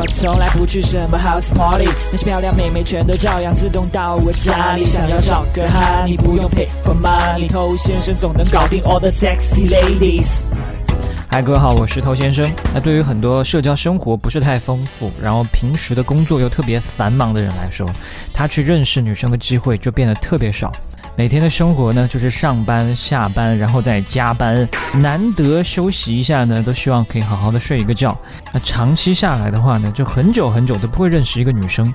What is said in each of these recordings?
我从来不去什么 house party，那些漂亮妹妹全都照样自动到我家里。想要找个哈，你不用 pay for money，偷先生总能搞定 all the sexy ladies。嗨，各位好，我是头先生。那对于很多社交生活不是太丰富，然后平时的工作又特别繁忙的人来说，他去认识女生的机会就变得特别少。每天的生活呢，就是上班、下班，然后再加班，难得休息一下呢，都希望可以好好的睡一个觉。那长期下来的话呢，就很久很久都不会认识一个女生。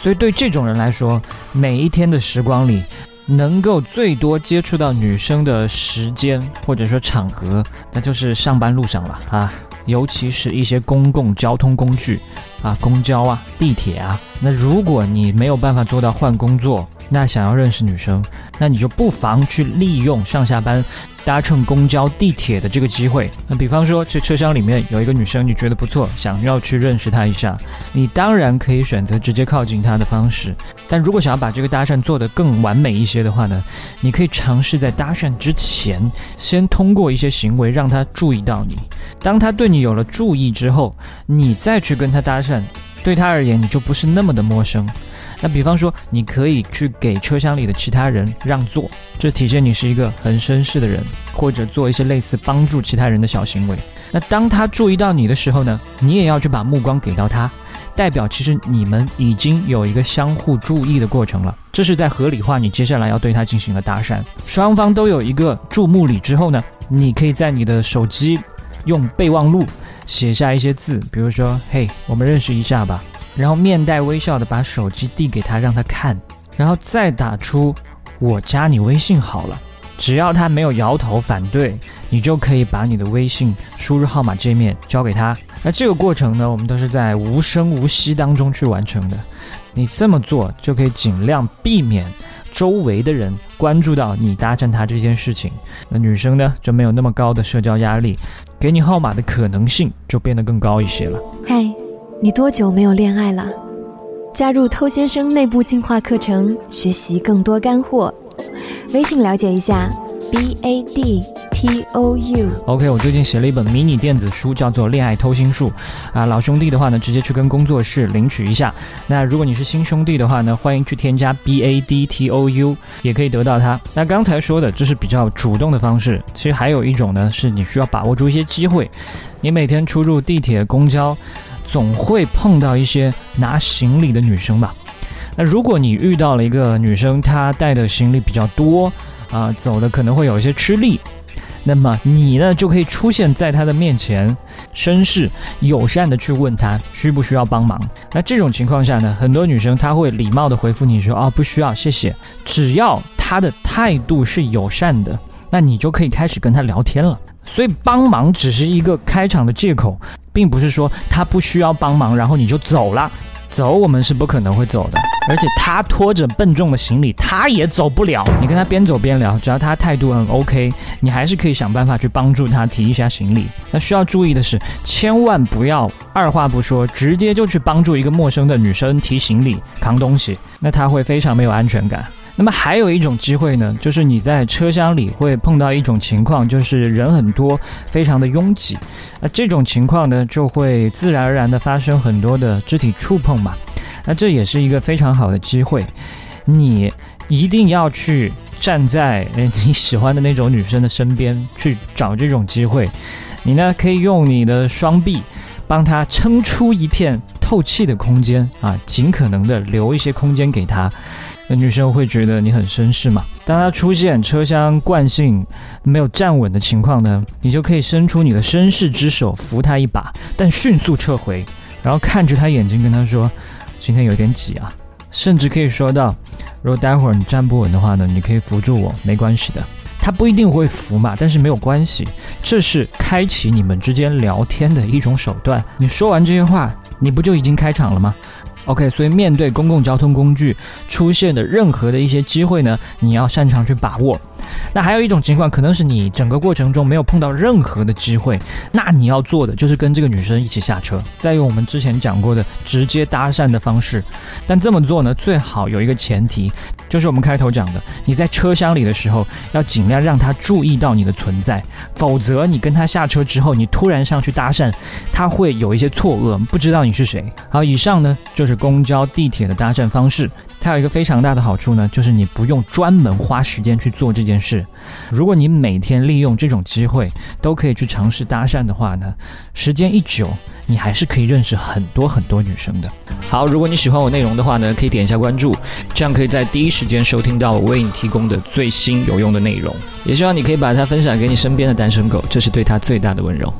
所以对这种人来说，每一天的时光里，能够最多接触到女生的时间或者说场合，那就是上班路上了啊，尤其是一些公共交通工具啊，公交啊、地铁啊。那如果你没有办法做到换工作，那想要认识女生，那你就不妨去利用上下班搭乘公交、地铁的这个机会。那比方说，这车厢里面有一个女生，你觉得不错，想要去认识她一下，你当然可以选择直接靠近她的方式。但如果想要把这个搭讪做得更完美一些的话呢，你可以尝试在搭讪之前，先通过一些行为让她注意到你。当他对你有了注意之后，你再去跟他搭讪，对他而言你就不是那么的陌生。那比方说，你可以去给车厢里的其他人让座，这体现你是一个很绅士的人，或者做一些类似帮助其他人的小行为。那当他注意到你的时候呢，你也要去把目光给到他，代表其实你们已经有一个相互注意的过程了。这是在合理化你接下来要对他进行的搭讪，双方都有一个注目礼之后呢，你可以在你的手机用备忘录写下一些字，比如说：“嘿，我们认识一下吧。”然后面带微笑的把手机递给他，让他看，然后再打出“我加你微信好了”。只要他没有摇头反对，你就可以把你的微信输入号码界面交给他。那这个过程呢，我们都是在无声无息当中去完成的。你这么做就可以尽量避免周围的人关注到你搭讪他这件事情。那女生呢就没有那么高的社交压力，给你号码的可能性就变得更高一些了。嗨。你多久没有恋爱了？加入偷先生内部进化课程，学习更多干货。微信了解一下，b a d t o u。OK，我最近写了一本迷你电子书，叫做《恋爱偷心术》啊。老兄弟的话呢，直接去跟工作室领取一下。那如果你是新兄弟的话呢，欢迎去添加 b a d t o u，也可以得到它。那刚才说的这是比较主动的方式，其实还有一种呢，是你需要把握住一些机会。你每天出入地铁、公交。总会碰到一些拿行李的女生吧？那如果你遇到了一个女生，她带的行李比较多啊，走的可能会有一些吃力，那么你呢就可以出现在他的面前，绅士友善的去问他需不需要帮忙。那这种情况下呢，很多女生她会礼貌的回复你说啊不需要，谢谢。只要他的态度是友善的，那你就可以开始跟他聊天了。所以帮忙只是一个开场的借口。并不是说他不需要帮忙，然后你就走了。走，我们是不可能会走的。而且他拖着笨重的行李，他也走不了。你跟他边走边聊，只要他态度很 OK，你还是可以想办法去帮助他提一下行李。那需要注意的是，千万不要二话不说，直接就去帮助一个陌生的女生提行李、扛东西，那他会非常没有安全感。那么还有一种机会呢，就是你在车厢里会碰到一种情况，就是人很多，非常的拥挤。那这种情况呢，就会自然而然的发生很多的肢体触碰嘛。那这也是一个非常好的机会，你一定要去站在你喜欢的那种女生的身边去找这种机会。你呢，可以用你的双臂帮她撑出一片透气的空间啊，尽可能的留一些空间给她。那女生会觉得你很绅士嘛？当她出现车厢惯性没有站稳的情况呢，你就可以伸出你的绅士之手扶她一把，但迅速撤回，然后看着她眼睛跟她说：“今天有点挤啊。”甚至可以说到：“如果待会儿你站不稳的话呢，你可以扶住我，没关系的。”他不一定会扶嘛，但是没有关系，这是开启你们之间聊天的一种手段。你说完这些话，你不就已经开场了吗？OK，所以面对公共交通工具出现的任何的一些机会呢，你要擅长去把握。那还有一种情况，可能是你整个过程中没有碰到任何的机会，那你要做的就是跟这个女生一起下车，再用我们之前讲过的直接搭讪的方式。但这么做呢，最好有一个前提，就是我们开头讲的，你在车厢里的时候要尽量让她注意到你的存在，否则你跟她下车之后，你突然上去搭讪，她会有一些错愕，不知道你是谁。好，以上呢就是公交、地铁的搭讪方式。它有一个非常大的好处呢，就是你不用专门花时间去做这件事。如果你每天利用这种机会都可以去尝试搭讪的话呢，时间一久，你还是可以认识很多很多女生的。好，如果你喜欢我内容的话呢，可以点一下关注，这样可以在第一时间收听到我为你提供的最新有用的内容。也希望你可以把它分享给你身边的单身狗，这是对他最大的温柔。